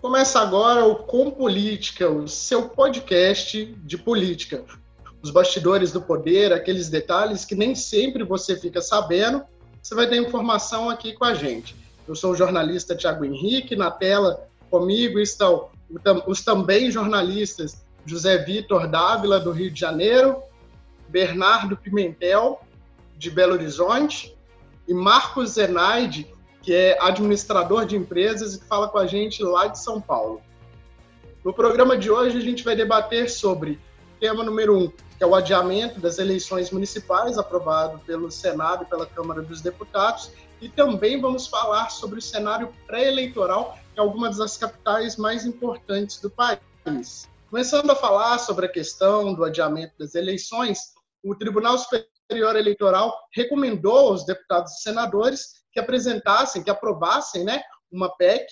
Começa agora o Com Política, o seu podcast de política. Os bastidores do poder, aqueles detalhes que nem sempre você fica sabendo, você vai ter informação aqui com a gente. Eu sou o jornalista Tiago Henrique, na tela comigo estão os também jornalistas José Vitor Dávila, do Rio de Janeiro, Bernardo Pimentel, de Belo Horizonte, e Marcos Zenaide, que é administrador de empresas e que fala com a gente lá de São Paulo. No programa de hoje, a gente vai debater sobre tema número um, que é o adiamento das eleições municipais aprovado pelo Senado e pela Câmara dos Deputados, e também vamos falar sobre o cenário pré-eleitoral em algumas das capitais mais importantes do país. Começando a falar sobre a questão do adiamento das eleições, o Tribunal Superior Eleitoral recomendou aos deputados e senadores que apresentassem, que aprovassem né, uma PEC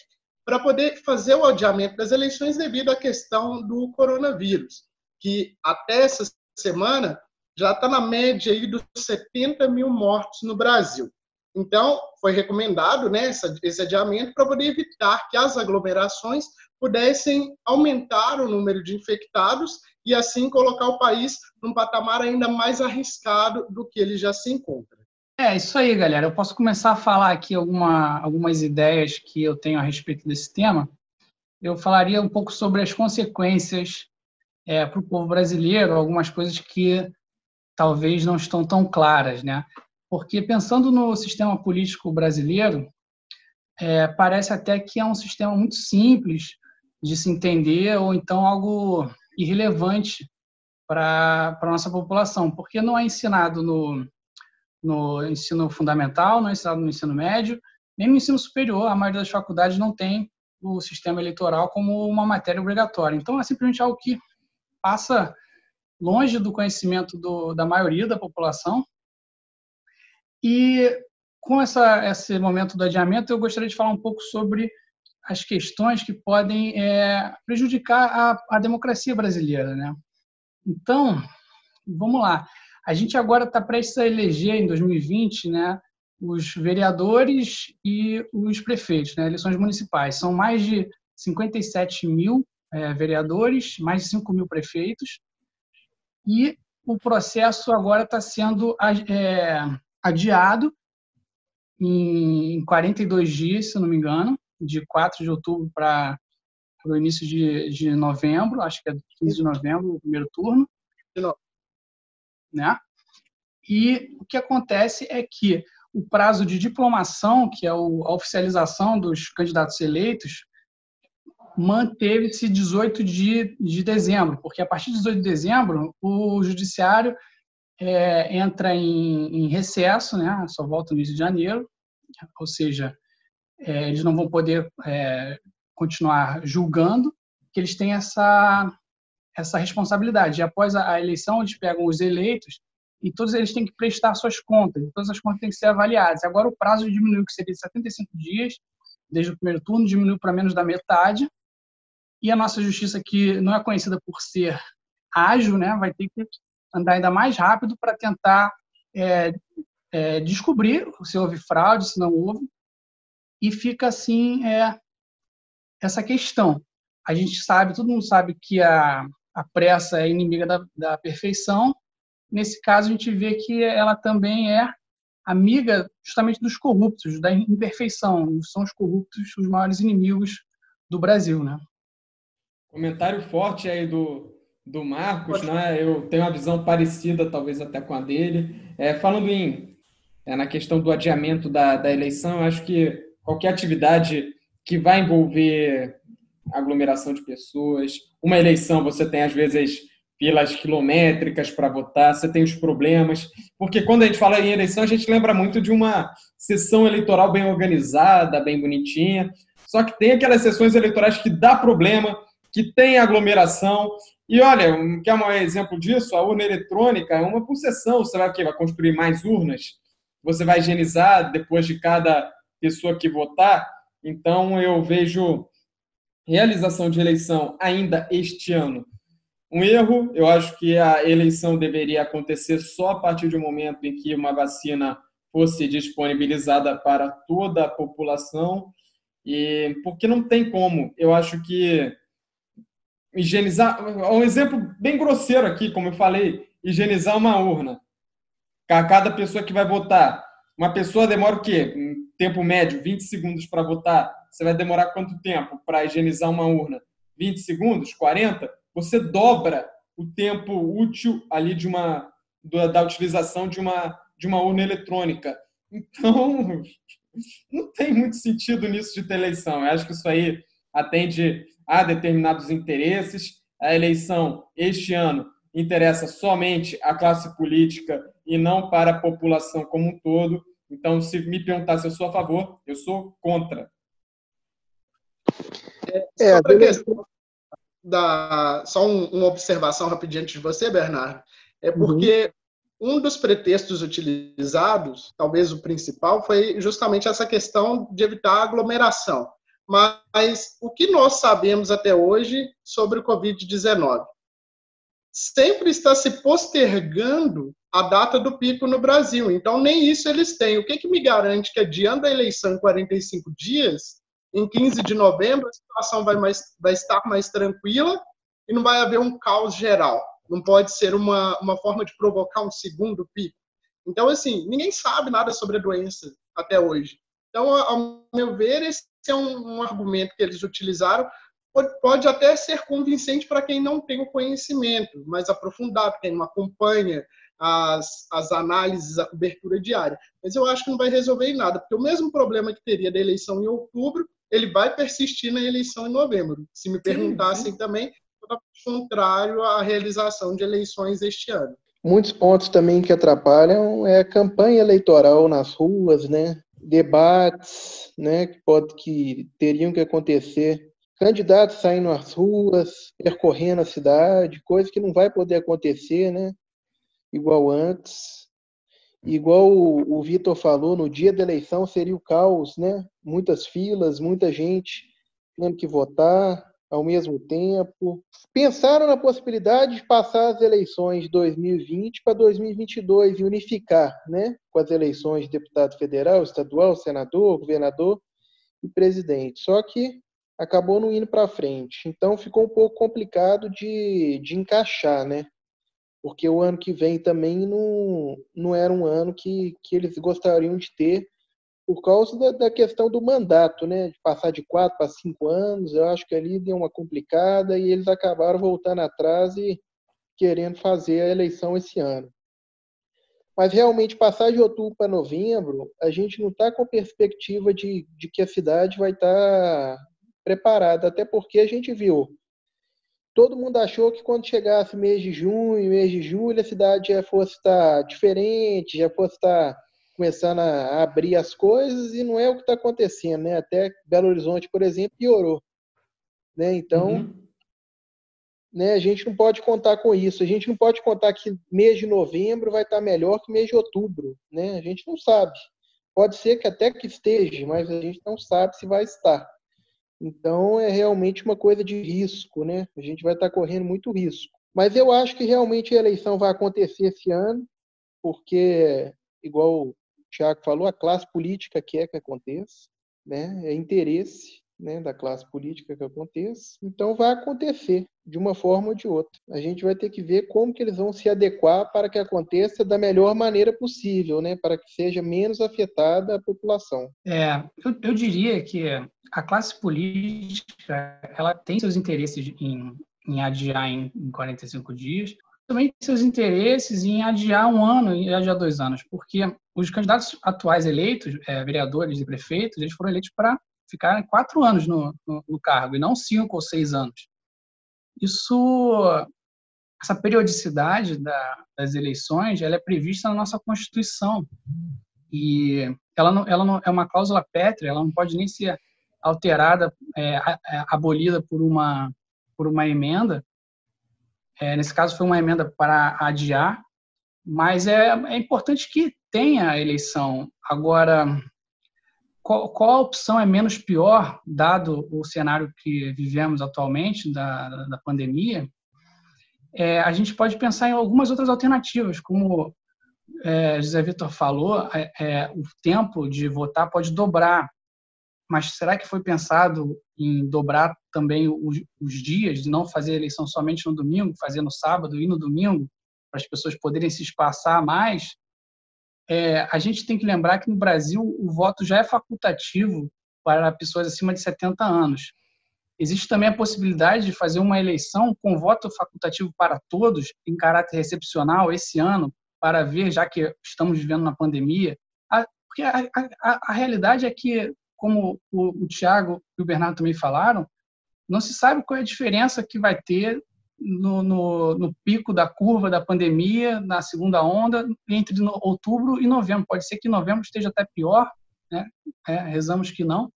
para poder fazer o adiamento das eleições devido à questão do coronavírus, que até essa semana já está na média aí dos 70 mil mortos no Brasil. Então, foi recomendado né, esse adiamento para poder evitar que as aglomerações pudessem aumentar o número de infectados e assim colocar o país num patamar ainda mais arriscado do que ele já se encontra. É, isso aí, galera. Eu posso começar a falar aqui alguma, algumas ideias que eu tenho a respeito desse tema. Eu falaria um pouco sobre as consequências é, para o povo brasileiro, algumas coisas que talvez não estão tão claras, né? Porque pensando no sistema político brasileiro, é, parece até que é um sistema muito simples de se entender ou então algo irrelevante para a nossa população, porque não é ensinado no, no ensino fundamental, não é ensinado no ensino médio, nem no ensino superior. A maioria das faculdades não tem o sistema eleitoral como uma matéria obrigatória. Então, é simplesmente algo que passa longe do conhecimento do, da maioria da população. E com essa, esse momento do adiamento, eu gostaria de falar um pouco sobre as questões que podem é, prejudicar a, a democracia brasileira. Né? Então, vamos lá. A gente agora está prestes a eleger, em 2020, né, os vereadores e os prefeitos, né, eleições municipais. São mais de 57 mil é, vereadores, mais de 5 mil prefeitos, e o processo agora está sendo é, adiado em 42 dias, se não me engano, de 4 de outubro para o início de, de novembro, acho que é 15 de novembro, o primeiro turno né? E o que acontece é que o prazo de diplomação, que é a oficialização dos candidatos eleitos, manteve-se 18 de, de dezembro, porque a partir de 18 de dezembro o judiciário é, entra em, em, recesso, né? Só volta no início de janeiro, ou seja, é, eles não vão poder é, continuar julgando, que eles têm essa essa responsabilidade. E após a, eleição, eles pegam os eleitos e todos eles têm que prestar suas contas, todas as contas têm que ser avaliadas. Agora o prazo diminuiu, que seria de 75 dias, desde o primeiro turno, diminuiu para menos da metade. E a nossa justiça, que não é conhecida por ser ágil, né, vai ter que andar ainda mais rápido para tentar é, é, descobrir se houve fraude, se não houve. E fica assim é, essa questão. A gente sabe, todo mundo sabe que a, a pressa é inimiga da, da perfeição. Nesse caso, a gente vê que ela também é amiga justamente dos corruptos, da imperfeição. São os corruptos os maiores inimigos do Brasil, né? Comentário forte aí do, do Marcos, né? Eu tenho uma visão parecida, talvez até com a dele. É, falando em é, na questão do adiamento da, da eleição, acho que qualquer atividade que vai envolver aglomeração de pessoas. Uma eleição você tem, às vezes, filas quilométricas para votar, você tem os problemas. Porque quando a gente fala em eleição, a gente lembra muito de uma sessão eleitoral bem organizada, bem bonitinha. Só que tem aquelas sessões eleitorais que dá problema, que tem aglomeração. E olha, quer um exemplo disso? A urna eletrônica é uma por sessão. Você vai, vai construir mais urnas? Você vai higienizar depois de cada pessoa que votar? Então, eu vejo realização de eleição ainda este ano. Um erro, eu acho que a eleição deveria acontecer só a partir do momento em que uma vacina fosse disponibilizada para toda a população. E porque não tem como. Eu acho que higienizar, um exemplo bem grosseiro aqui, como eu falei, higienizar uma urna. Cada pessoa que vai votar, uma pessoa demora o quê? Tempo médio, 20 segundos para votar. Você vai demorar quanto tempo para higienizar uma urna? 20 segundos? 40? Você dobra o tempo útil ali de uma da utilização de uma de uma urna eletrônica. Então, não tem muito sentido nisso de ter eleição. Eu acho que isso aí atende a determinados interesses. A eleição este ano interessa somente à classe política e não para a população como um todo. Então, se me perguntar se eu sou a favor, eu sou contra. É, é sobre a questão da, só um, uma observação rapidinho antes de você, Bernardo. É uhum. porque uhum. um dos pretextos utilizados, talvez o principal, foi justamente essa questão de evitar aglomeração. Mas o que nós sabemos até hoje sobre o Covid-19? Sempre está se postergando a data do pico no Brasil. Então, nem isso eles têm. O que, que me garante que, adiando da eleição em 45 dias, em 15 de novembro, a situação vai, mais, vai estar mais tranquila e não vai haver um caos geral. Não pode ser uma, uma forma de provocar um segundo pico. Então, assim, ninguém sabe nada sobre a doença até hoje. Então, ao meu ver, esse é um, um argumento que eles utilizaram. Pode até ser convincente para quem não tem o conhecimento mais aprofundado, quem não acompanha as, as análises, a cobertura diária. Mas eu acho que não vai resolver em nada, porque o mesmo problema que teria da eleição em outubro, ele vai persistir na eleição em novembro. Se me perguntassem sim, sim. também, contrário à realização de eleições este ano. Muitos pontos também que atrapalham é a campanha eleitoral nas ruas, né? Debates, né? Que, pode, que teriam que acontecer. Candidatos saindo às ruas, percorrendo a cidade, coisa que não vai poder acontecer, né? Igual antes. Igual o, o Vitor falou, no dia da eleição seria o caos, né? Muitas filas, muita gente tendo que votar ao mesmo tempo. Pensaram na possibilidade de passar as eleições de 2020 para 2022 e unificar, né? Com as eleições de deputado federal, estadual, senador, governador e presidente. Só que acabou não indo para frente. Então ficou um pouco complicado de, de encaixar, né? Porque o ano que vem também não, não era um ano que, que eles gostariam de ter por causa da, da questão do mandato, né? De passar de quatro para cinco anos, eu acho que ali deu uma complicada e eles acabaram voltando atrás e querendo fazer a eleição esse ano. Mas realmente passar de outubro para novembro, a gente não está com perspectiva de, de que a cidade vai estar tá preparada, até porque a gente viu todo mundo achou que quando chegasse mês de junho, mês de julho, a cidade já fosse estar diferente, já fosse estar começando a abrir as coisas, e não é o que está acontecendo, né? Até Belo Horizonte, por exemplo, piorou. Né? Então, uhum. né, a gente não pode contar com isso. A gente não pode contar que mês de novembro vai estar melhor que mês de outubro. Né? A gente não sabe. Pode ser que até que esteja, mas a gente não sabe se vai estar. Então é realmente uma coisa de risco, né? A gente vai estar correndo muito risco. Mas eu acho que realmente a eleição vai acontecer esse ano, porque, igual o Tiago falou, a classe política quer que aconteça, né? É interesse né, da classe política que aconteça. Então vai acontecer de uma forma ou de outra. A gente vai ter que ver como que eles vão se adequar para que aconteça da melhor maneira possível, né, para que seja menos afetada a população. É, eu, eu diria que a classe política ela tem seus interesses em, em adiar em, em 45 dias, também seus interesses em adiar um ano e adiar dois anos, porque os candidatos atuais eleitos, é, vereadores e prefeitos, eles foram eleitos para ficar quatro anos no, no, no cargo e não cinco ou seis anos. Isso, essa periodicidade da, das eleições, ela é prevista na nossa Constituição e ela não, ela não é uma cláusula pétrea, ela não pode nem ser alterada, é, é, abolida por uma por uma emenda. É, nesse caso foi uma emenda para adiar, mas é, é importante que tenha a eleição. Agora, qual, qual a opção é menos pior, dado o cenário que vivemos atualmente da, da pandemia? É, a gente pode pensar em algumas outras alternativas, como é, José Vitor falou, é, é, o tempo de votar pode dobrar. mas será que foi pensado em dobrar também os, os dias, de não fazer a eleição somente no domingo, fazer no sábado e no domingo, para as pessoas poderem se espaçar mais? É, a gente tem que lembrar que no Brasil o voto já é facultativo para pessoas acima de 70 anos. Existe também a possibilidade de fazer uma eleição com voto facultativo para todos, em caráter excepcional, esse ano, para ver, já que estamos vivendo na pandemia. A, porque a, a, a realidade é que, como o, o Tiago e o Bernardo também falaram, não se sabe qual é a diferença que vai ter no, no, no, pico da curva da pandemia, na segunda onda, entre outubro e novembro. Pode ser que novembro esteja até pior, né? É, rezamos que não.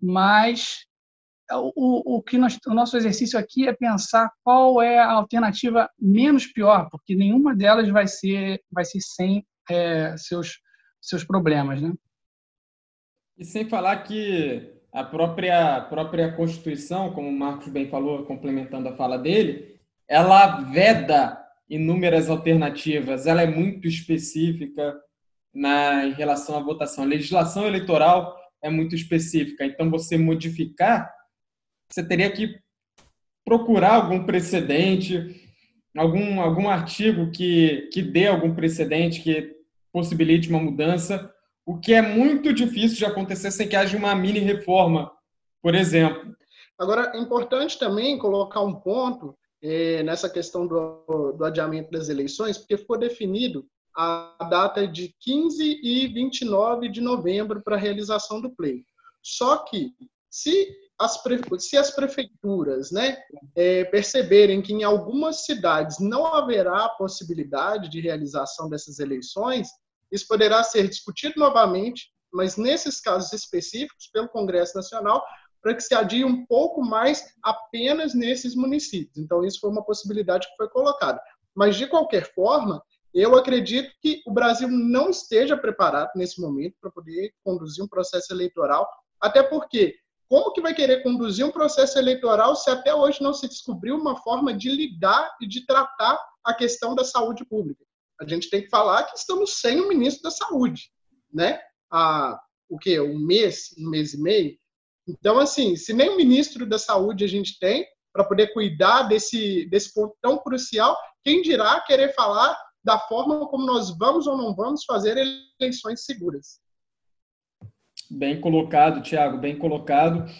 Mas o, o que nós, o nosso exercício aqui é pensar qual é a alternativa menos pior, porque nenhuma delas vai ser, vai ser sem é, seus, seus problemas, né? E sem falar que a própria, própria Constituição, como o Marcos bem falou, complementando a fala dele, ela veda inúmeras alternativas, ela é muito específica na, em relação à votação. A legislação eleitoral é muito específica, então você modificar, você teria que procurar algum precedente, algum, algum artigo que, que dê algum precedente, que possibilite uma mudança o que é muito difícil de acontecer sem que haja uma mini reforma, por exemplo. Agora, é importante também colocar um ponto é, nessa questão do, do adiamento das eleições, porque ficou definido a data de 15 e 29 de novembro para a realização do pleito. Só que, se as, se as prefeituras né, é, perceberem que em algumas cidades não haverá possibilidade de realização dessas eleições, isso poderá ser discutido novamente, mas nesses casos específicos, pelo Congresso Nacional, para que se adie um pouco mais apenas nesses municípios. Então, isso foi uma possibilidade que foi colocada. Mas, de qualquer forma, eu acredito que o Brasil não esteja preparado nesse momento para poder conduzir um processo eleitoral, até porque como que vai querer conduzir um processo eleitoral se até hoje não se descobriu uma forma de lidar e de tratar a questão da saúde pública? A gente tem que falar que estamos sem o ministro da Saúde, né? Há o quê? Um mês, um mês e meio. Então, assim, se nem o ministro da Saúde a gente tem para poder cuidar desse, desse ponto tão crucial, quem dirá querer falar da forma como nós vamos ou não vamos fazer eleições seguras? Bem colocado, Tiago, bem colocado.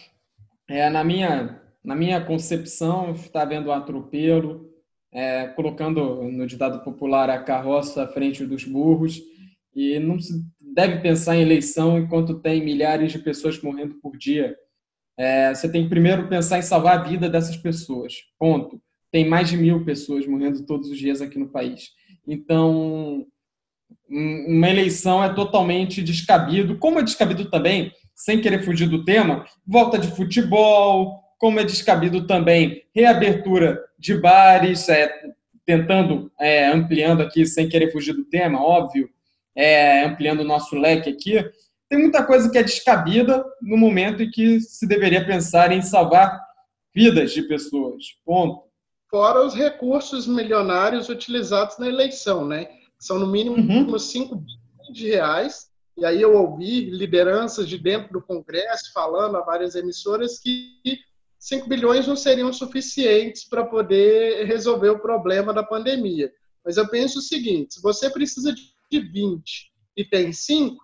É, na, minha, na minha concepção, está havendo um atropelo, é, colocando no ditado popular a carroça à frente dos burros, e não se deve pensar em eleição enquanto tem milhares de pessoas morrendo por dia. É, você tem que primeiro pensar em salvar a vida dessas pessoas. Ponto. Tem mais de mil pessoas morrendo todos os dias aqui no país. Então, uma eleição é totalmente descabido, como é descabido também, sem querer fugir do tema, volta de futebol, como é descabido também reabertura de bares, é, tentando, é, ampliando aqui, sem querer fugir do tema, óbvio, é, ampliando o nosso leque aqui, tem muita coisa que é descabida no momento em que se deveria pensar em salvar vidas de pessoas. Ponto. Fora os recursos milionários utilizados na eleição, né? São no mínimo uhum. 5 bilhões de reais. E aí eu ouvi lideranças de dentro do Congresso falando a várias emissoras que 5 bilhões não seriam suficientes para poder resolver o problema da pandemia. Mas eu penso o seguinte: se você precisa de 20 e tem 5,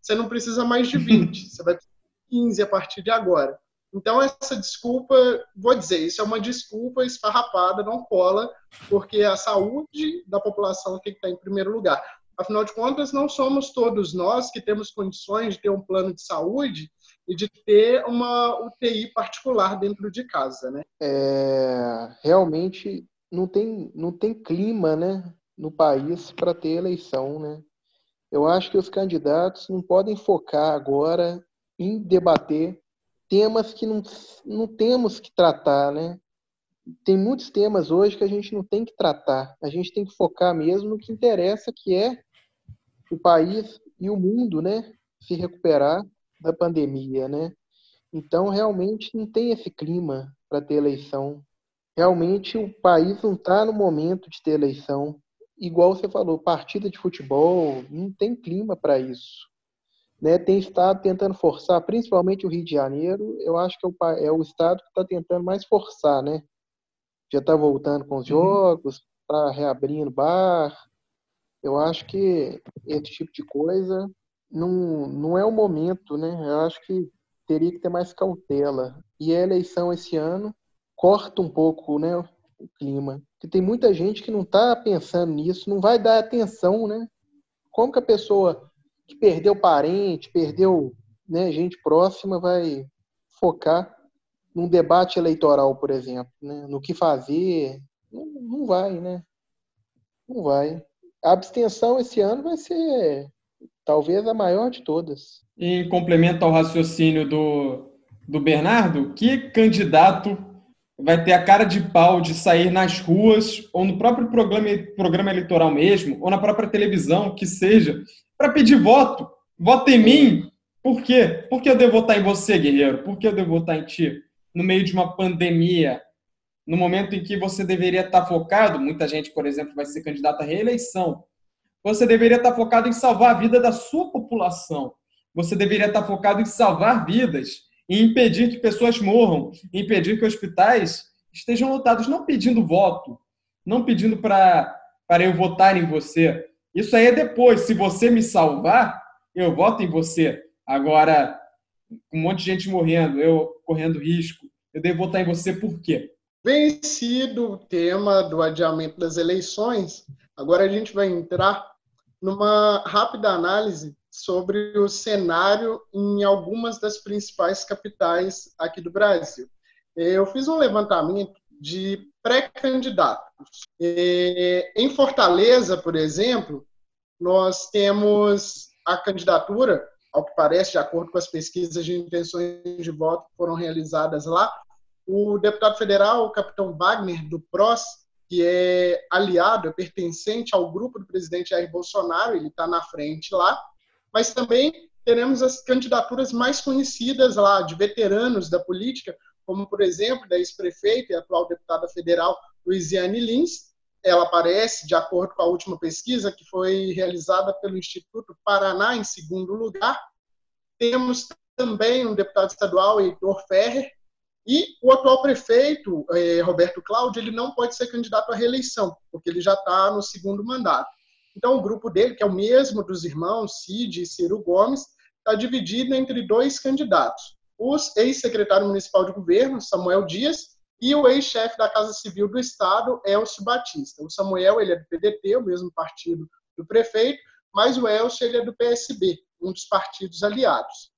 você não precisa mais de 20, você vai ter 15 a partir de agora. Então, essa desculpa, vou dizer, isso é uma desculpa esfarrapada, não cola, porque a saúde da população tem que estar em primeiro lugar. Afinal de contas, não somos todos nós que temos condições de ter um plano de saúde e de ter uma UTI particular dentro de casa, né? É, realmente não tem, não tem clima, né, no país para ter eleição, né? Eu acho que os candidatos não podem focar agora em debater temas que não, não temos que tratar, né? Tem muitos temas hoje que a gente não tem que tratar. A gente tem que focar mesmo no que interessa, que é o país e o mundo, né, se recuperar da pandemia, né? Então, realmente não tem esse clima para ter eleição. Realmente o país não está no momento de ter eleição. Igual você falou, partida de futebol, não tem clima para isso. né, tem estado tentando forçar, principalmente o Rio de Janeiro, eu acho que é o, é o estado que está tentando mais forçar, né? Já está voltando com os uhum. jogos, está reabrindo bar. Eu acho que esse tipo de coisa não, não é o momento, né? Eu acho que teria que ter mais cautela. E a eleição esse ano corta um pouco, né, o clima. Porque tem muita gente que não está pensando nisso, não vai dar atenção, né? Como que a pessoa que perdeu parente, perdeu né, gente próxima, vai focar num debate eleitoral, por exemplo, né? no que fazer? Não, não vai, né? Não vai. A abstenção esse ano vai ser talvez a maior de todas. Em complemento ao raciocínio do, do Bernardo, que candidato vai ter a cara de pau de sair nas ruas ou no próprio programa, programa eleitoral mesmo, ou na própria televisão, que seja, para pedir voto. Vota em mim. Por quê? Por que eu devo votar em você, guerreiro? Por que eu devo votar em ti? No meio de uma pandemia, no momento em que você deveria estar focado, muita gente, por exemplo, vai ser candidato à reeleição. Você deveria estar focado em salvar a vida da sua população. Você deveria estar focado em salvar vidas e impedir que pessoas morram, impedir que hospitais estejam lotados, não pedindo voto, não pedindo para eu votar em você. Isso aí é depois. Se você me salvar, eu voto em você. Agora, um monte de gente morrendo, eu correndo risco, eu devo votar em você por quê? Vencido o tema do adiamento das eleições, agora a gente vai entrar numa rápida análise sobre o cenário em algumas das principais capitais aqui do Brasil. Eu fiz um levantamento de pré-candidatos. Em Fortaleza, por exemplo, nós temos a candidatura, ao que parece, de acordo com as pesquisas de intenções de voto que foram realizadas lá, o deputado federal, o capitão Wagner, do PROS, que é aliado, é pertencente ao grupo do presidente Jair Bolsonaro, ele está na frente lá, mas também teremos as candidaturas mais conhecidas lá, de veteranos da política, como, por exemplo, da ex-prefeita e atual deputada federal Luiziane Lins. Ela aparece, de acordo com a última pesquisa, que foi realizada pelo Instituto Paraná, em segundo lugar. Temos também um deputado estadual, Heitor Ferrer, e o atual prefeito, eh, Roberto Cláudio, ele não pode ser candidato à reeleição, porque ele já está no segundo mandato. Então, o grupo dele, que é o mesmo dos irmãos Cid e Ciro Gomes, está dividido entre dois candidatos. O ex-secretário municipal de governo, Samuel Dias, e o ex-chefe da Casa Civil do Estado, Elcio Batista. O Samuel ele é do PDT, o mesmo partido do prefeito, mas o Elcio ele é do PSB, um dos partidos aliados.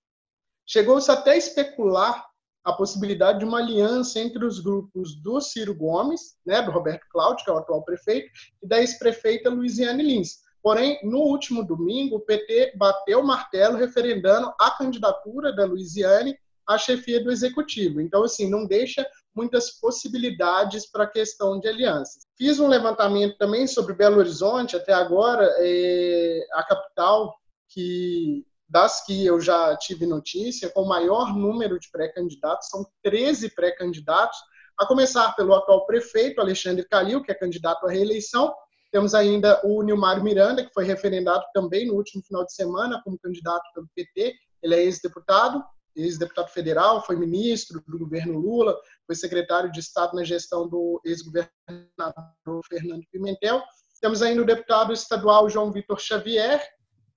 Chegou-se até a especular a possibilidade de uma aliança entre os grupos do Ciro Gomes, né, do Roberto Cláudio, que é o atual prefeito, e da ex-prefeita Luiziane Lins. Porém, no último domingo, o PT bateu o martelo referendando a candidatura da Luiziane à chefia do executivo. Então, assim, não deixa muitas possibilidades para a questão de alianças. Fiz um levantamento também sobre Belo Horizonte, até agora, é a capital que das que eu já tive notícia, com o maior número de pré-candidatos, são 13 pré-candidatos, a começar pelo atual prefeito, Alexandre Calil, que é candidato à reeleição. Temos ainda o Nilmar Miranda, que foi referendado também no último final de semana como candidato pelo PT. Ele é ex-deputado, ex-deputado federal, foi ministro do governo Lula, foi secretário de Estado na gestão do ex-governador Fernando Pimentel. Temos ainda o deputado estadual João Vitor Xavier,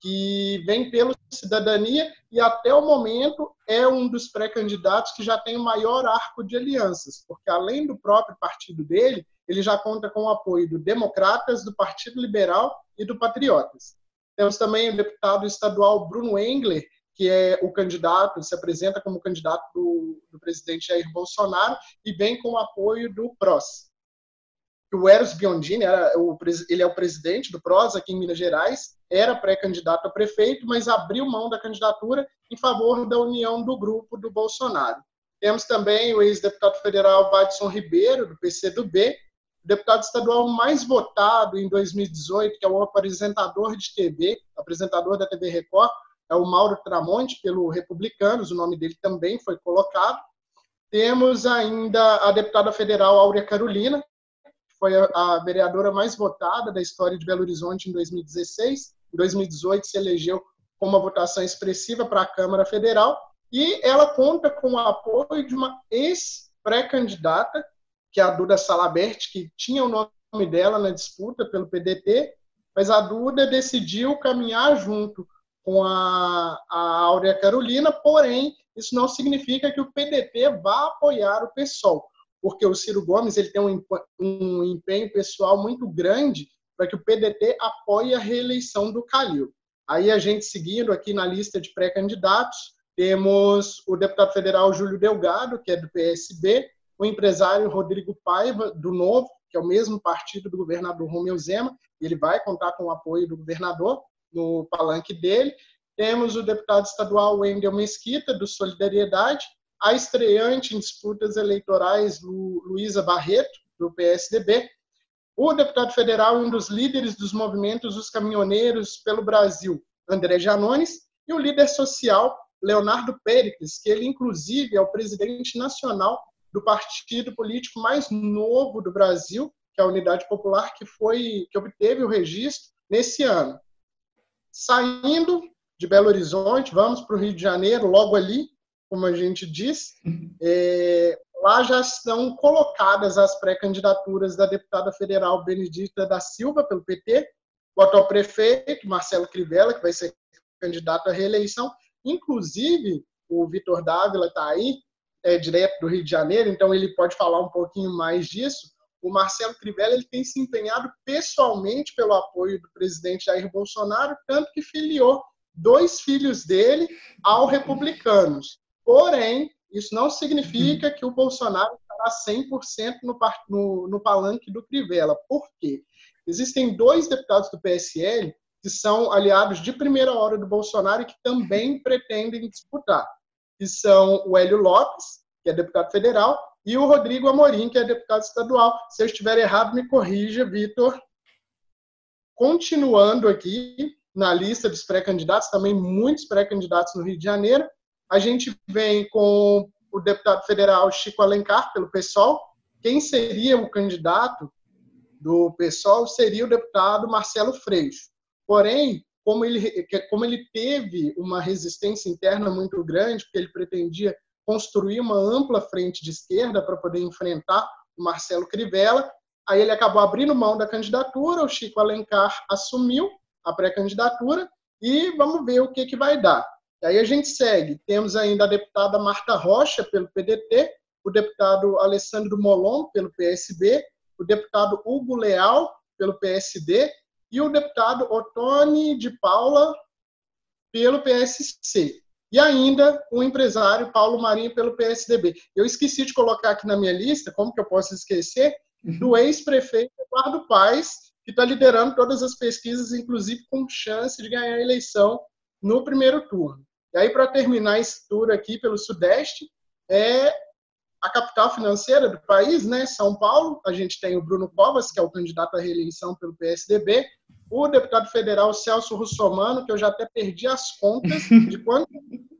que vem pelo Cidadania e até o momento é um dos pré-candidatos que já tem o maior arco de alianças, porque além do próprio partido dele, ele já conta com o apoio do Democratas, do Partido Liberal e do Patriotas. Temos também o deputado estadual Bruno Engler, que é o candidato, se apresenta como candidato do, do presidente Jair Bolsonaro e vem com o apoio do PROS o Eros Biondini, era o, ele é o presidente do PROS aqui em Minas Gerais, era pré-candidato a prefeito, mas abriu mão da candidatura em favor da união do grupo do Bolsonaro. Temos também o ex-deputado federal Badson Ribeiro, do PCdoB, deputado estadual mais votado em 2018, que é o apresentador de TV, apresentador da TV Record, é o Mauro Tramonte, pelo Republicanos, o nome dele também foi colocado. Temos ainda a deputada federal Áurea Carolina, foi a, a vereadora mais votada da história de Belo Horizonte em 2016. Em 2018 se elegeu com uma votação expressiva para a Câmara Federal, e ela conta com o apoio de uma ex-pré-candidata, que é a Duda Salabert, que tinha o nome dela na disputa pelo PDT, mas a Duda decidiu caminhar junto com a, a Áurea Carolina, porém, isso não significa que o PDT vá apoiar o PSOL, porque o Ciro Gomes ele tem um, um empenho pessoal muito grande para que o PDT apoie a reeleição do Calil. Aí a gente seguindo aqui na lista de pré-candidatos, temos o deputado federal Júlio Delgado, que é do PSB, o empresário Rodrigo Paiva, do Novo, que é o mesmo partido do governador Romeu Zema, ele vai contar com o apoio do governador no palanque dele. Temos o deputado estadual Wendel Mesquita, do Solidariedade, a estreante em disputas eleitorais Lu, Luísa Barreto, do PSDB, o deputado federal, um dos líderes dos movimentos Os Caminhoneiros pelo Brasil, André Janones, e o líder social, Leonardo Péricles, que ele, inclusive, é o presidente nacional do partido político mais novo do Brasil, que é a Unidade Popular, que foi que obteve o registro nesse ano. Saindo de Belo Horizonte, vamos para o Rio de Janeiro, logo ali, como a gente diz. É, lá já estão colocadas as pré-candidaturas da deputada federal Benedita da Silva, pelo PT, o atual prefeito, Marcelo Crivella, que vai ser candidato à reeleição. Inclusive, o Vitor Dávila está aí, é direto do Rio de Janeiro, então ele pode falar um pouquinho mais disso. O Marcelo Crivella ele tem se empenhado pessoalmente pelo apoio do presidente Jair Bolsonaro, tanto que filiou dois filhos dele ao republicanos. Porém, isso não significa que o Bolsonaro estará 100% no, no, no palanque do Crivella. Por quê? Existem dois deputados do PSL que são aliados de primeira hora do Bolsonaro e que também pretendem disputar, que são o Hélio Lopes, que é deputado federal, e o Rodrigo Amorim, que é deputado estadual. Se eu estiver errado, me corrija, Vitor. Continuando aqui na lista dos pré-candidatos, também muitos pré-candidatos no Rio de Janeiro, a gente vem com o deputado federal Chico Alencar, pelo PSOL. Quem seria o candidato do PSOL seria o deputado Marcelo Freixo. Porém, como ele, como ele teve uma resistência interna muito grande, porque ele pretendia construir uma ampla frente de esquerda para poder enfrentar o Marcelo Crivella, aí ele acabou abrindo mão da candidatura, o Chico Alencar assumiu a pré-candidatura e vamos ver o que, que vai dar. E aí a gente segue. Temos ainda a deputada Marta Rocha, pelo PDT, o deputado Alessandro Molon, pelo PSB, o deputado Hugo Leal, pelo PSD, e o deputado Otone de Paula, pelo PSC. E ainda o empresário Paulo Marinho, pelo PSDB. Eu esqueci de colocar aqui na minha lista, como que eu posso esquecer, do ex-prefeito Eduardo Paes, que está liderando todas as pesquisas, inclusive com chance de ganhar a eleição no primeiro turno. E aí, para terminar esse tour aqui pelo Sudeste, é a capital financeira do país, né, São Paulo. A gente tem o Bruno Covas, que é o candidato à reeleição pelo PSDB, o deputado federal Celso Russomano, que eu já até perdi as contas de quanto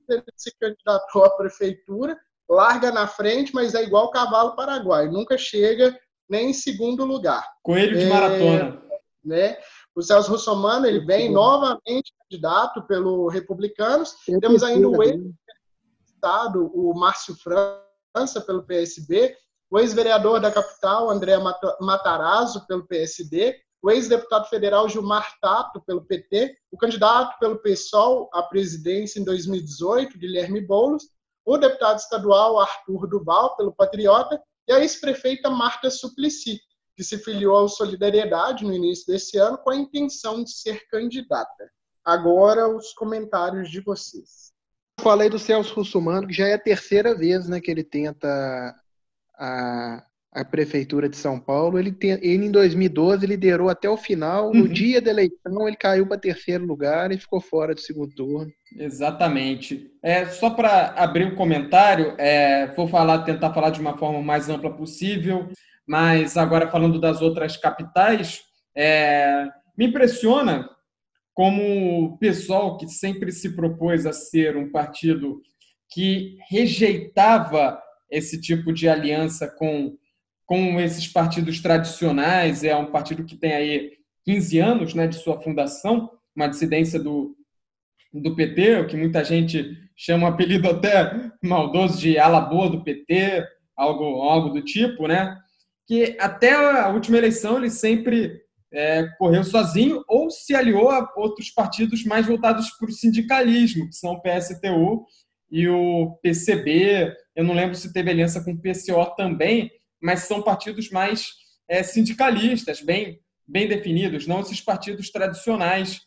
ele se candidatou à prefeitura, larga na frente, mas é igual cavalo paraguai, nunca chega nem em segundo lugar. Coelho de é, maratona. Né? O Celso Russomano, ele vem novamente candidato pelo Republicanos. Temos ainda o ex-estado, o Márcio França, pelo PSB, o ex-vereador da capital, André Matarazzo, pelo PSD, o ex-deputado federal Gilmar Tato, pelo PT, o candidato pelo PSOL à presidência em 2018, Guilherme Boulos, o deputado estadual Arthur Duval, pelo Patriota, e a ex-prefeita Marta Suplicy, que se filiou ao Solidariedade no início desse ano com a intenção de ser candidata. Agora, os comentários de vocês. Falei do Celso Russomano, que já é a terceira vez né, que ele tenta a, a Prefeitura de São Paulo. Ele, tem, ele, em 2012, liderou até o final. No uhum. dia da eleição, ele caiu para terceiro lugar e ficou fora do segundo turno. Exatamente. É, só para abrir um comentário, é, vou falar, tentar falar de uma forma mais ampla possível. Mas agora falando das outras capitais, é, me impressiona como o pessoal que sempre se propôs a ser um partido que rejeitava esse tipo de aliança com, com esses partidos tradicionais, é um partido que tem aí 15 anos né, de sua fundação, uma dissidência do, do PT, o que muita gente chama um apelido até maldoso de ala boa do PT, algo, algo do tipo, né? Que até a última eleição ele sempre é, correu sozinho ou se aliou a outros partidos mais voltados para o sindicalismo, que são o PSTU e o PCB. Eu não lembro se teve aliança com o PCO também, mas são partidos mais é, sindicalistas, bem, bem definidos, não esses partidos tradicionais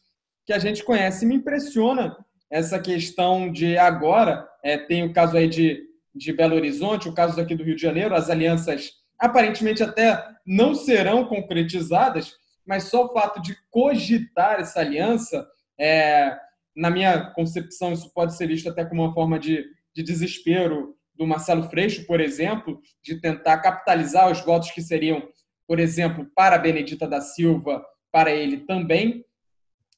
que a gente conhece. Me impressiona essa questão de agora, é, tem o caso aí de, de Belo Horizonte, o caso aqui do Rio de Janeiro, as alianças aparentemente até não serão concretizadas, mas só o fato de cogitar essa aliança, é, na minha concepção, isso pode ser visto até como uma forma de, de desespero do Marcelo Freixo, por exemplo, de tentar capitalizar os votos que seriam, por exemplo, para Benedita da Silva, para ele também,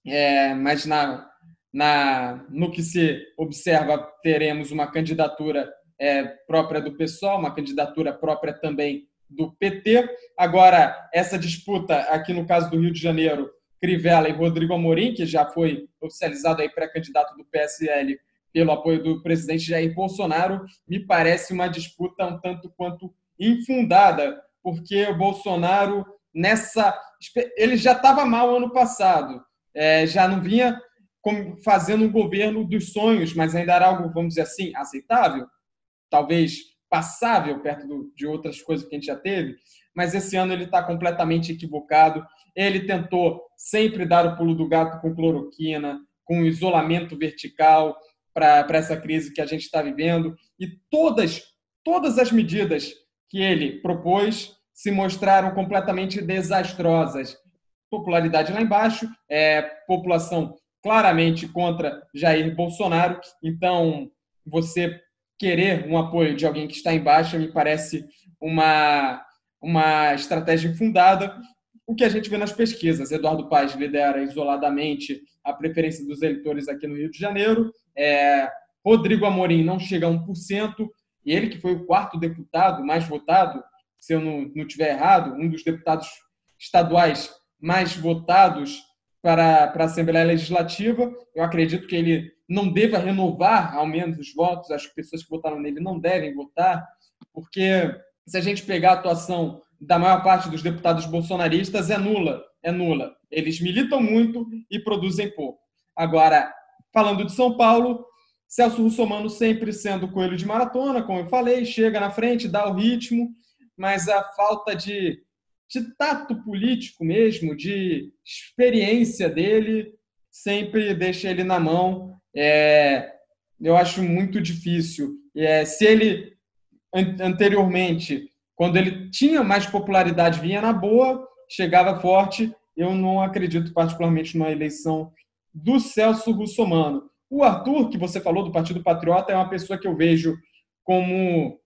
é, mas na, na, no que se observa, teremos uma candidatura é, própria do PSOL, uma candidatura própria também do PT. Agora, essa disputa aqui no caso do Rio de Janeiro, Crivella e Rodrigo Amorim, que já foi oficializado aí pré-candidato do PSL pelo apoio do presidente Jair Bolsonaro, me parece uma disputa um tanto quanto infundada, porque o Bolsonaro nessa ele já estava mal ano passado, é, já não vinha fazendo um governo dos sonhos, mas ainda era algo, vamos dizer assim, aceitável, talvez passável perto do, de outras coisas que a gente já teve, mas esse ano ele está completamente equivocado. Ele tentou sempre dar o pulo do gato com cloroquina, com isolamento vertical para essa crise que a gente está vivendo, e todas, todas as medidas que ele propôs se mostraram completamente desastrosas. Popularidade lá embaixo, é, população claramente contra Jair Bolsonaro. Então, você querer um apoio de alguém que está embaixo me parece uma, uma estratégia infundada. O que a gente vê nas pesquisas, Eduardo Paes lidera isoladamente a preferência dos eleitores aqui no Rio de Janeiro, é, Rodrigo Amorim não chega a 1%, e ele que foi o quarto deputado mais votado, se eu não, não tiver errado, um dos deputados estaduais mais votados para, para a Assembleia Legislativa. Eu acredito que ele não deva renovar ao menos os votos, as pessoas que votaram nele não devem votar, porque se a gente pegar a atuação da maior parte dos deputados bolsonaristas, é nula, é nula. Eles militam muito e produzem pouco. Agora, falando de São Paulo, Celso Russomano sempre sendo coelho de maratona, como eu falei, chega na frente, dá o ritmo, mas a falta de, de tato político mesmo, de experiência dele, sempre deixa ele na mão é, eu acho muito difícil. É, se ele anteriormente, quando ele tinha mais popularidade, vinha na boa, chegava forte, eu não acredito particularmente numa eleição do Celso Russomano. O Arthur, que você falou do Partido Patriota, é uma pessoa que eu vejo como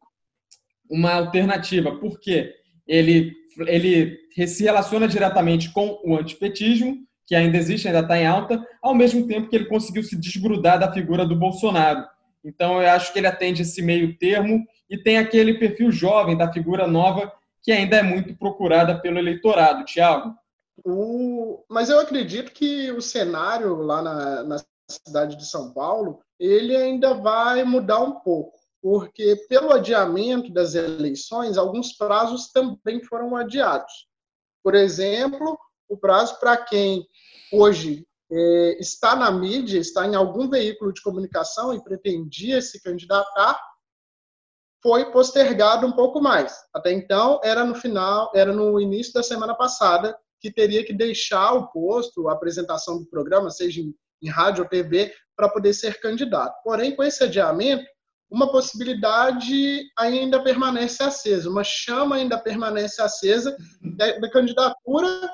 uma alternativa, porque ele, ele se relaciona diretamente com o antipetismo, que ainda existe, ainda está em alta, ao mesmo tempo que ele conseguiu se desgrudar da figura do Bolsonaro. Então, eu acho que ele atende esse meio termo e tem aquele perfil jovem da figura nova que ainda é muito procurada pelo eleitorado. Tiago? O... Mas eu acredito que o cenário lá na, na cidade de São Paulo ele ainda vai mudar um pouco, porque pelo adiamento das eleições, alguns prazos também foram adiados. Por exemplo, o prazo para quem hoje é, está na mídia, está em algum veículo de comunicação e pretendia se candidatar, foi postergado um pouco mais. Até então era no final, era no início da semana passada que teria que deixar o posto, a apresentação do programa, seja em, em rádio ou TV, para poder ser candidato. Porém, com esse adiamento, uma possibilidade ainda permanece acesa, uma chama ainda permanece acesa da, da candidatura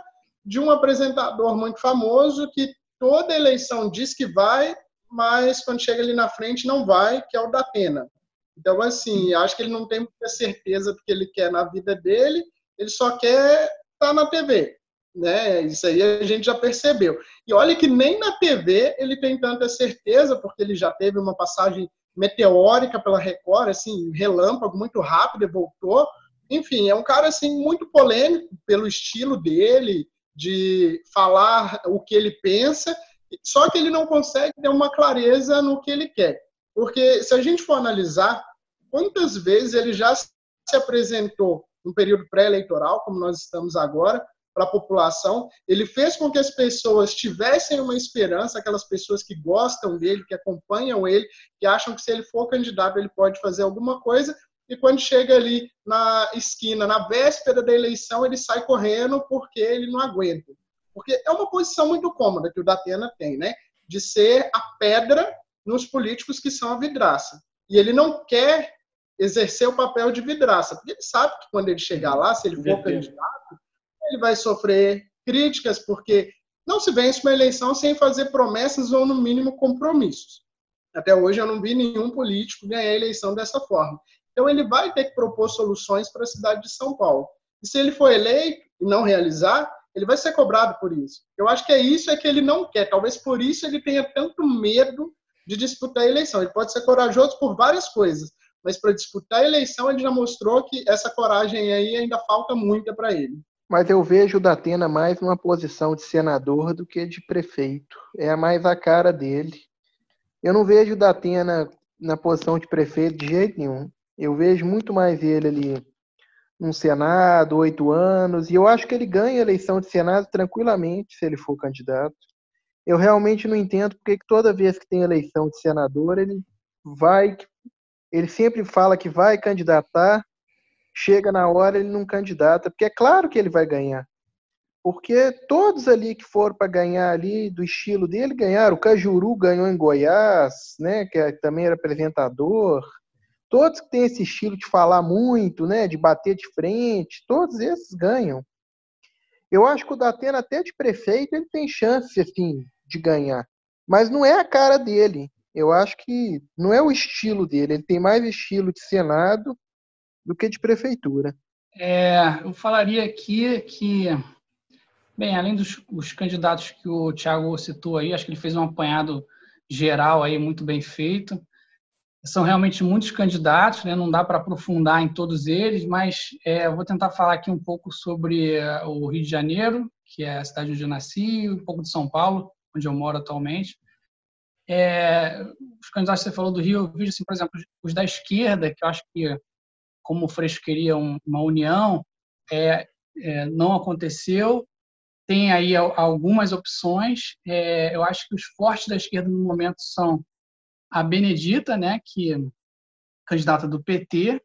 de um apresentador muito famoso que toda eleição diz que vai, mas quando chega ali na frente não vai, que é o da pena. Então, assim, acho que ele não tem muita certeza do que ele quer na vida dele, ele só quer estar tá na TV. Né? Isso aí a gente já percebeu. E olha que nem na TV ele tem tanta certeza, porque ele já teve uma passagem meteórica pela Record, assim, relâmpago, muito rápido e voltou. Enfim, é um cara assim muito polêmico pelo estilo dele, de falar o que ele pensa Só que ele não consegue ter uma clareza no que ele quer. Porque se a gente for analisar quantas vezes ele já se apresentou no período pré-eleitoral, como nós estamos agora, para a população, ele fez com que as pessoas tivessem uma esperança, aquelas pessoas que gostam dele, que acompanham ele, que acham que se ele for candidato ele pode fazer alguma coisa, e quando chega ali na esquina, na véspera da eleição, ele sai correndo porque ele não aguenta. Porque é uma posição muito cômoda que o Datena tem, né? De ser a pedra nos políticos que são a vidraça. E ele não quer exercer o papel de vidraça, porque ele sabe que quando ele chegar lá, se ele for candidato, ele vai sofrer críticas, porque não se vence uma eleição sem fazer promessas ou, no mínimo, compromissos. Até hoje eu não vi nenhum político ganhar a eleição dessa forma. Então ele vai ter que propor soluções para a cidade de São Paulo. E se ele for eleito e não realizar, ele vai ser cobrado por isso. Eu acho que é isso é que ele não quer. Talvez por isso ele tenha tanto medo de disputar a eleição. Ele pode ser corajoso por várias coisas, mas para disputar a eleição ele já mostrou que essa coragem aí ainda falta muita para ele. Mas eu vejo o Datena mais numa posição de senador do que de prefeito. É mais a cara dele. Eu não vejo o Datena na posição de prefeito de jeito nenhum. Eu vejo muito mais ele ali no Senado, oito anos, e eu acho que ele ganha a eleição de Senado tranquilamente se ele for candidato. Eu realmente não entendo porque toda vez que tem eleição de senador, ele vai, ele sempre fala que vai candidatar, chega na hora ele não candidata, porque é claro que ele vai ganhar. Porque todos ali que foram para ganhar ali do estilo dele ganharam. O Cajuru ganhou em Goiás, né, que é, também era apresentador. Todos que têm esse estilo de falar muito, né, de bater de frente, todos esses ganham. Eu acho que o Datena até de prefeito ele tem chance assim de ganhar, mas não é a cara dele. Eu acho que não é o estilo dele. Ele tem mais estilo de senado do que de prefeitura. É, eu falaria aqui que, bem, além dos os candidatos que o Thiago citou aí, acho que ele fez um apanhado geral aí muito bem feito. São realmente muitos candidatos, né? não dá para aprofundar em todos eles, mas é, eu vou tentar falar aqui um pouco sobre é, o Rio de Janeiro, que é a cidade onde eu nasci, um pouco de São Paulo, onde eu moro atualmente. É, os candidatos que você falou do Rio, eu vejo, assim, por exemplo, os da esquerda, que eu acho que como o Freixo queria uma união, é, é, não aconteceu. Tem aí algumas opções. É, eu acho que os fortes da esquerda no momento são a Benedita, né, que é candidata do PT,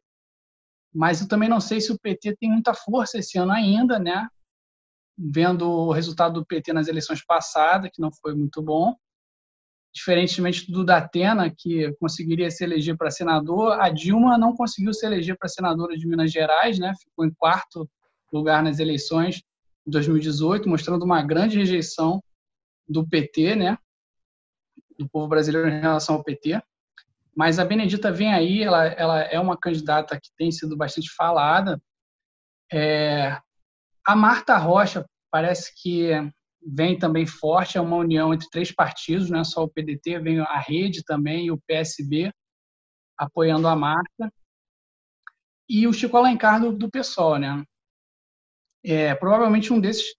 mas eu também não sei se o PT tem muita força esse ano ainda, né? Vendo o resultado do PT nas eleições passadas, que não foi muito bom diferentemente do Datena, que conseguiria se eleger para senador, a Dilma não conseguiu se eleger para senadora de Minas Gerais, né? ficou em quarto lugar nas eleições de 2018, mostrando uma grande rejeição do PT, né? Do povo brasileiro em relação ao PT. Mas a Benedita vem aí, ela, ela é uma candidata que tem sido bastante falada. É, a Marta Rocha parece que vem também forte, é uma união entre três partidos, não é só o PDT, vem a Rede também e o PSB apoiando a marca. E o Chico Alencar do, do PSOL, né? É, provavelmente um desses,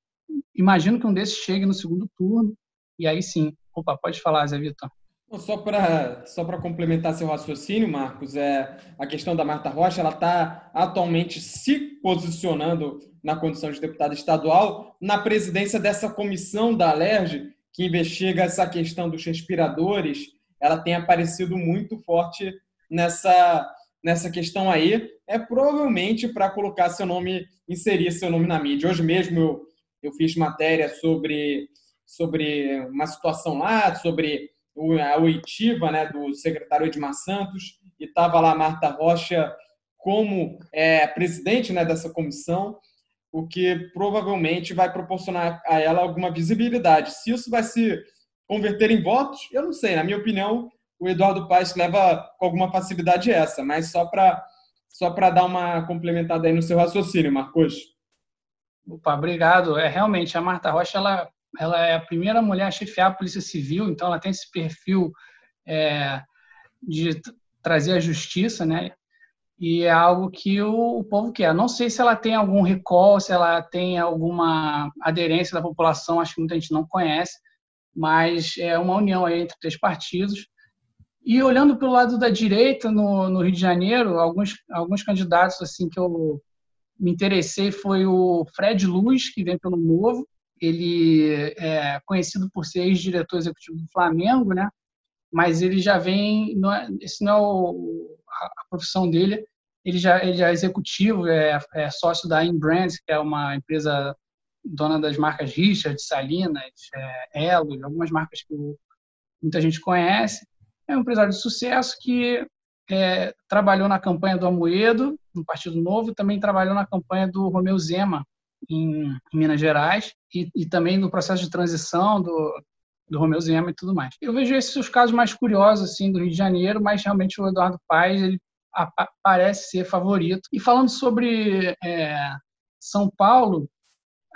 imagino que um desses chegue no segundo turno, e aí sim. Opa, pode falar, Zé Vitor. Só para só complementar seu raciocínio, Marcos, é, a questão da Marta Rocha, ela está atualmente se posicionando na condição de deputada estadual na presidência dessa comissão da Alerj, que investiga essa questão dos respiradores. Ela tem aparecido muito forte nessa, nessa questão aí. É provavelmente para colocar seu nome, inserir seu nome na mídia. Hoje mesmo eu, eu fiz matéria sobre, sobre uma situação lá, sobre a oitiva né, do secretário Edmar Santos, e estava lá a Marta Rocha como é, presidente né, dessa comissão, o que provavelmente vai proporcionar a ela alguma visibilidade. Se isso vai se converter em votos, eu não sei. Na minha opinião, o Eduardo Paes leva com alguma facilidade essa, mas só para só para dar uma complementada aí no seu raciocínio, Marcos. Opa, obrigado. É realmente a Marta Rocha ela ela é a primeira mulher a chefiar a Polícia Civil, então ela tem esse perfil é, de trazer a justiça, né? E é algo que o, o, povo quer. Não sei se ela tem algum recall, se ela tem alguma aderência da população, acho que muita gente não conhece, mas é uma união entre três partidos. E olhando pelo lado da direita no, no Rio de Janeiro, alguns, alguns candidatos assim que eu me interessei foi o Fred Luz, que vem pelo Novo. Ele é conhecido por ser ex-diretor executivo do Flamengo, né? Mas ele já vem, não é, esse não é o, a profissão dele. Ele já, ele já é executivo, é, é sócio da Inbrand, que é uma empresa dona das marcas Richard, Salinas, é, Elo, algumas marcas que muita gente conhece. É um empresário de sucesso que é, trabalhou na campanha do Amoedo, no Partido Novo, também trabalhou na campanha do Romeu Zema, em, Minas Gerais, e, e, também no processo de transição do, do Romeu Zema e tudo mais. Eu vejo esses os casos mais curiosos assim do Rio de Janeiro, mas realmente o Eduardo Paes ele parece ser favorito. E falando sobre é, São Paulo,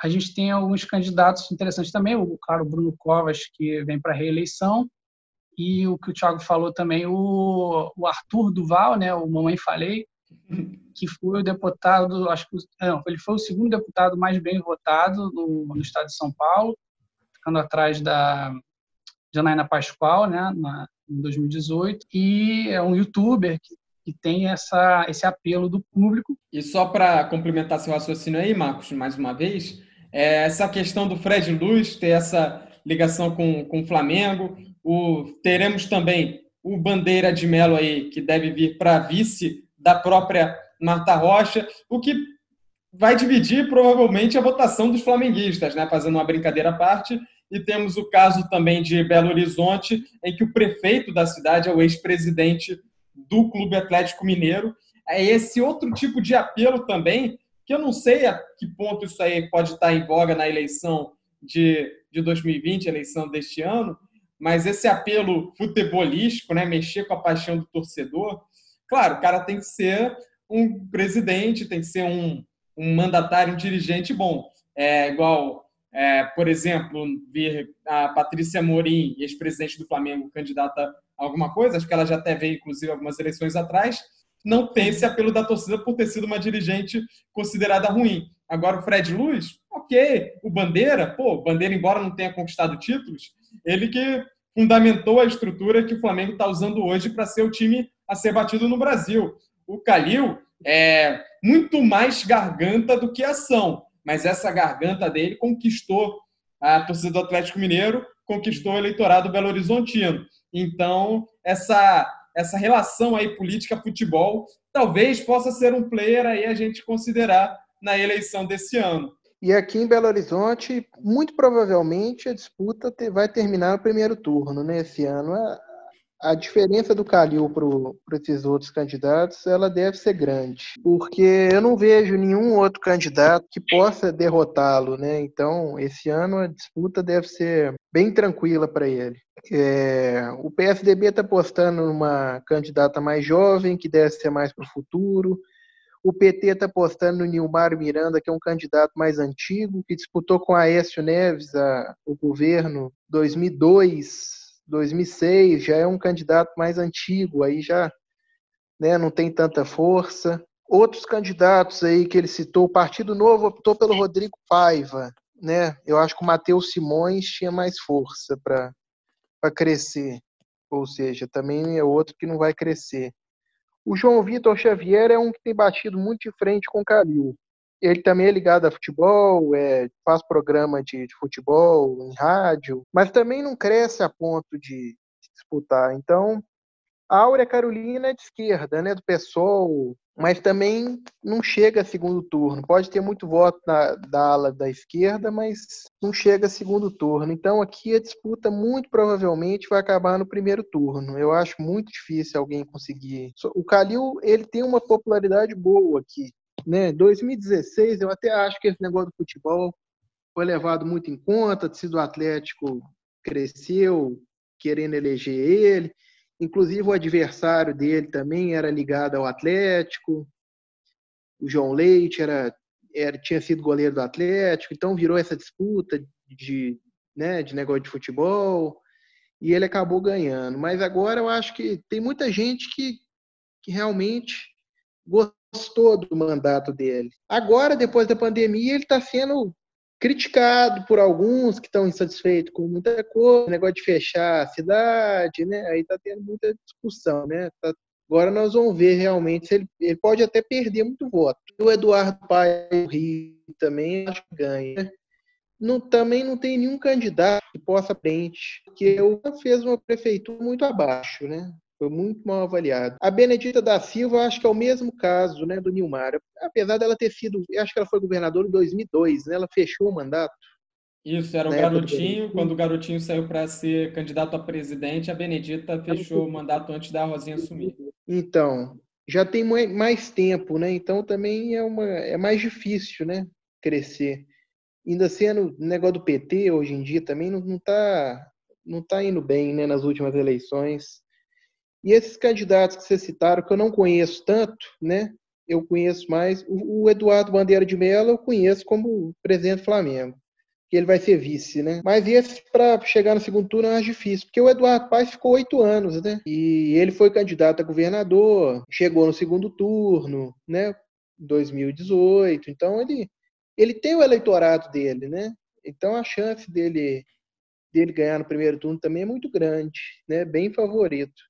a gente tem alguns candidatos interessantes também, o claro Bruno Covas que vem para a reeleição, e o que o Thiago falou também, o, o Arthur Duval, né, o Mamãe Falei, que foi o deputado, acho que não, ele foi o segundo deputado mais bem votado no, no estado de São Paulo, ficando atrás da Janaína Pascoal, né, na, em 2018, e é um youtuber que, que tem essa, esse apelo do público. E só para complementar seu raciocínio aí, Marcos, mais uma vez, é essa questão do Fred Luz ter essa ligação com, com o Flamengo, o, teremos também o Bandeira de Melo aí, que deve vir para vice da própria Marta Rocha, o que vai dividir provavelmente a votação dos flamenguistas, né? fazendo uma brincadeira à parte. E temos o caso também de Belo Horizonte, em que o prefeito da cidade é o ex-presidente do Clube Atlético Mineiro. É esse outro tipo de apelo também, que eu não sei a que ponto isso aí pode estar em voga na eleição de, de 2020, eleição deste ano, mas esse apelo futebolístico, né, mexer com a paixão do torcedor, claro, o cara tem que ser um presidente, tem que ser um, um mandatário, um dirigente bom. É igual, é, por exemplo, ver a Patrícia Morim, ex-presidente do Flamengo, candidata a alguma coisa, acho que ela já até veio, inclusive, algumas eleições atrás, não tem esse apelo da torcida por ter sido uma dirigente considerada ruim. Agora, o Fred Luz, ok. O Bandeira, pô, o Bandeira, embora não tenha conquistado títulos, ele que fundamentou a estrutura que o Flamengo está usando hoje para ser o time a ser batido no Brasil. O Calil é muito mais garganta do que ação, mas essa garganta dele conquistou a torcida do Atlético Mineiro, conquistou o eleitorado belo horizontino. Então, essa essa relação aí política futebol talvez possa ser um player aí a gente considerar na eleição desse ano. E aqui em Belo Horizonte, muito provavelmente a disputa vai terminar no primeiro turno, né? Esse ano. A, diferença do Calil para esses outros candidatos, ela deve ser grande, porque eu não vejo nenhum outro candidato que possa derrotá-lo, né? Então, esse ano a disputa deve ser bem tranquila para ele. É, o PSDB está apostando numa candidata mais jovem, que deve ser mais para o futuro. O PT está apostando no Nilmar Miranda, que é um candidato mais antigo, que disputou com Aécio Neves a, o governo 2002, 2006, já é um candidato mais antigo, aí já né, não tem tanta força. Outros candidatos aí que ele citou, o Partido Novo optou pelo Rodrigo Paiva, né? Eu acho que o Matheus Simões tinha mais força para crescer, ou seja, também é outro que não vai crescer. O João Vitor Xavier é um que tem batido muito de frente com o Calil. Ele também é ligado a futebol, é, faz programa de, de, futebol em rádio, mas também não cresce a ponto de disputar. Então, a Áurea Carolina é de esquerda, né, do PSOL, mas também não chega a segundo turno. Pode ter muito voto na, da ala da esquerda, mas não chega a segundo turno. Então aqui a disputa muito provavelmente vai acabar no primeiro turno. Eu acho muito difícil alguém conseguir. O Calil ele tem uma popularidade boa aqui. Né? 2016 eu até acho que esse negócio do futebol foi levado muito em conta, se o Atlético cresceu querendo eleger ele. Inclusive, o adversário dele também era ligado ao Atlético. O João Leite era, era tinha sido goleiro do Atlético, então virou essa disputa de, né, de negócio de futebol e ele acabou ganhando. Mas agora eu acho que tem muita gente que, que realmente gostou do mandato dele. Agora, depois da pandemia, ele está sendo criticado por alguns que estão insatisfeitos com muita coisa, negócio de fechar a cidade, né? Aí está tendo muita discussão, né? Tá, agora nós vamos ver realmente se ele, ele pode até perder muito voto. O Eduardo Paes do Rio também acho que ganha. Né? Não, também não tem nenhum candidato que possa frente, porque o fez uma prefeitura muito abaixo, né? Foi muito mal avaliado. A Benedita da Silva, acho que é o mesmo caso né, do Nilmar. Apesar dela ter sido, acho que ela foi governadora em 2002, né, ela fechou o mandato. Isso, era o garotinho. Quando o garotinho saiu para ser candidato a presidente, a Benedita fechou o mandato antes da Rosinha assumir. Então, já tem mais tempo, né? Então também é, uma, é mais difícil, né? Crescer. Ainda sendo negócio do PT hoje em dia também não, não, tá, não tá indo bem, né? Nas últimas eleições. E esses candidatos que vocês citaram, que eu não conheço tanto, né? Eu conheço mais. O, Eduardo Bandeira de Mello eu conheço como presidente do Flamengo, que ele vai ser vice, né? Mas esse, para chegar no segundo turno, é mais difícil, porque o Eduardo Paes ficou oito anos, né? E ele foi candidato a governador, chegou no segundo turno, né? 2018. Então, ele, ele tem o eleitorado dele, né? Então, a chance dele, dele ganhar no primeiro turno também é muito grande, né? Bem favorito.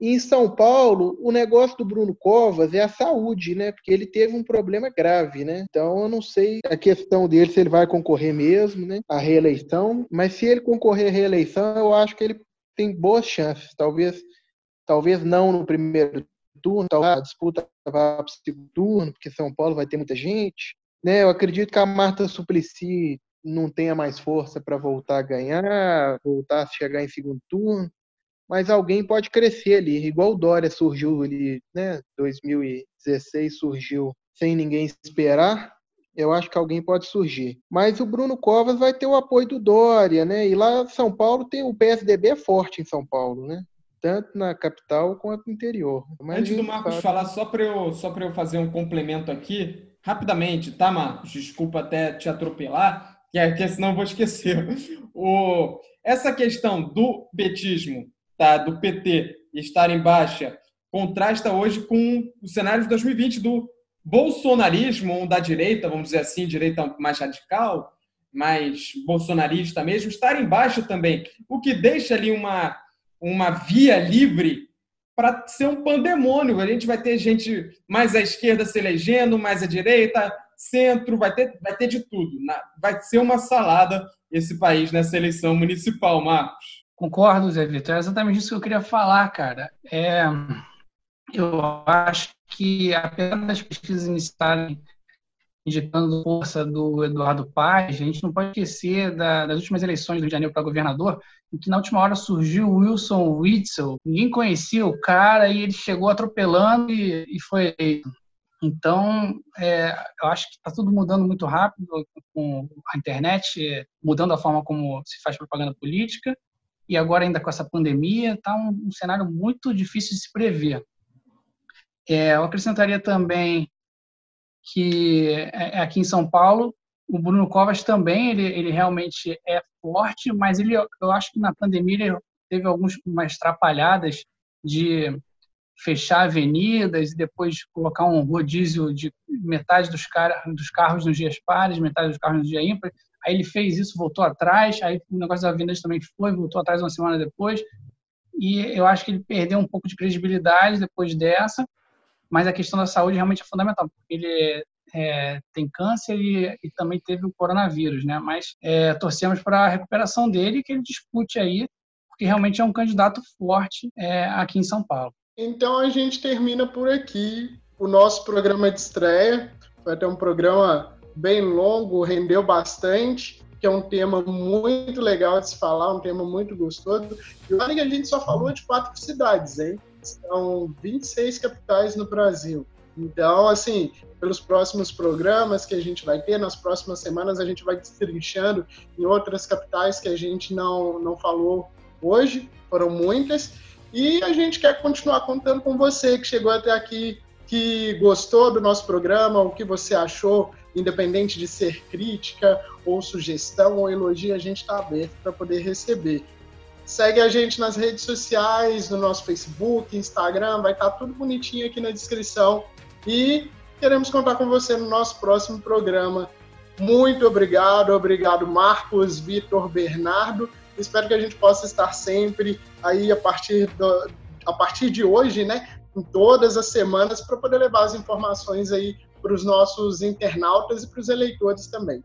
Em São Paulo, o negócio do Bruno Covas é a saúde, né? Porque ele teve um problema grave, né? Então eu não sei a questão dele se ele vai concorrer mesmo, né? A reeleição. Mas se ele concorrer à reeleição, eu acho que ele tem boas chances. Talvez, talvez não no primeiro turno, talvez a disputa vá para o segundo turno, porque São Paulo vai ter muita gente. Né? Eu acredito que a Marta Suplicy não tenha mais força para voltar a ganhar, voltar a chegar em segundo turno mas alguém pode crescer ali, igual o Dória surgiu ali, né? 2016 surgiu sem ninguém esperar. Eu acho que alguém pode surgir. Mas o Bruno Covas vai ter o apoio do Dória, né? E lá São Paulo tem o PSDB é forte em São Paulo, né? Tanto na capital quanto no interior. Mas Antes do Marcos fala... falar, só para eu, só eu fazer um complemento aqui, rapidamente, tá, Marcos? Desculpa até te atropelar, que, é, que senão eu vou esquecer. O, essa questão do petismo tá, do PT estar em baixa contrasta hoje com o cenário de 2020 do bolsonarismo, ou da direita, vamos dizer assim, direita mais radical, mais bolsonarista mesmo, estar em baixa também, o que deixa ali uma, uma via livre para ser um pandemônio. A gente vai ter gente mais à esquerda se elegendo, mais à direita, centro, vai ter, vai ter de tudo. Vai ser uma salada esse país nessa eleição municipal, Marcos. Concordo, Zé Vitor. É exatamente isso que eu queria falar, cara. É, eu acho que, apesar das pesquisas iniciarem indicando força do Eduardo Paz, a gente não pode esquecer da, das últimas eleições do Rio de Janeiro para governador, em que na última hora surgiu Wilson Witzel. Ninguém conhecia o cara e ele chegou atropelando e, e foi eleito. Então, é, eu acho que está tudo mudando muito rápido com a internet, mudando a forma como se faz propaganda política e agora ainda com essa pandemia, está um, um, cenário muito difícil de se prever. É, eu acrescentaria também que é, é, aqui em São Paulo, o Bruno Covas também, ele, ele realmente é forte, mas ele, eu acho que na pandemia ele teve algumas trapalhadas de fechar avenidas e depois colocar um rodízio de metade dos, car dos carros nos dias pares, metade dos carros no dia ímpar. Aí ele fez isso, voltou atrás, aí o negócio da Vendas também foi, voltou atrás uma semana depois. E eu acho que ele perdeu um pouco de credibilidade depois dessa, mas a questão da saúde realmente é fundamental, porque ele é, tem câncer e, e, também teve o coronavírus, né? Mas é, torcemos para a recuperação dele e que ele dispute aí, porque realmente é um candidato forte é, aqui em São Paulo. Então a gente termina por aqui o nosso programa de estreia. Vai ter um programa bem longo, rendeu bastante, que é um tema muito legal de se falar, um tema muito gostoso. E olha que a gente só falou de quatro cidades, hein? São 26 capitais no Brasil. Então, assim, pelos próximos programas que a gente vai ter, nas próximas semanas a gente vai destrinchando em outras capitais que a gente não, não falou hoje, foram muitas. E a gente quer continuar contando com você que chegou até aqui, que gostou do nosso programa, o que você achou independente de ser crítica ou sugestão ou elogio, a gente está aberto para poder receber. Segue a gente nas redes sociais, no nosso Facebook, Instagram, vai estar tá tudo bonitinho aqui na descrição. E queremos contar com você no nosso próximo programa. Muito obrigado, obrigado Marcos, Vitor, Bernardo. Espero que a gente possa estar sempre aí a partir, do, a partir de hoje, né, em todas as semanas, para poder levar as informações aí para os nossos internautas e para os eleitores também.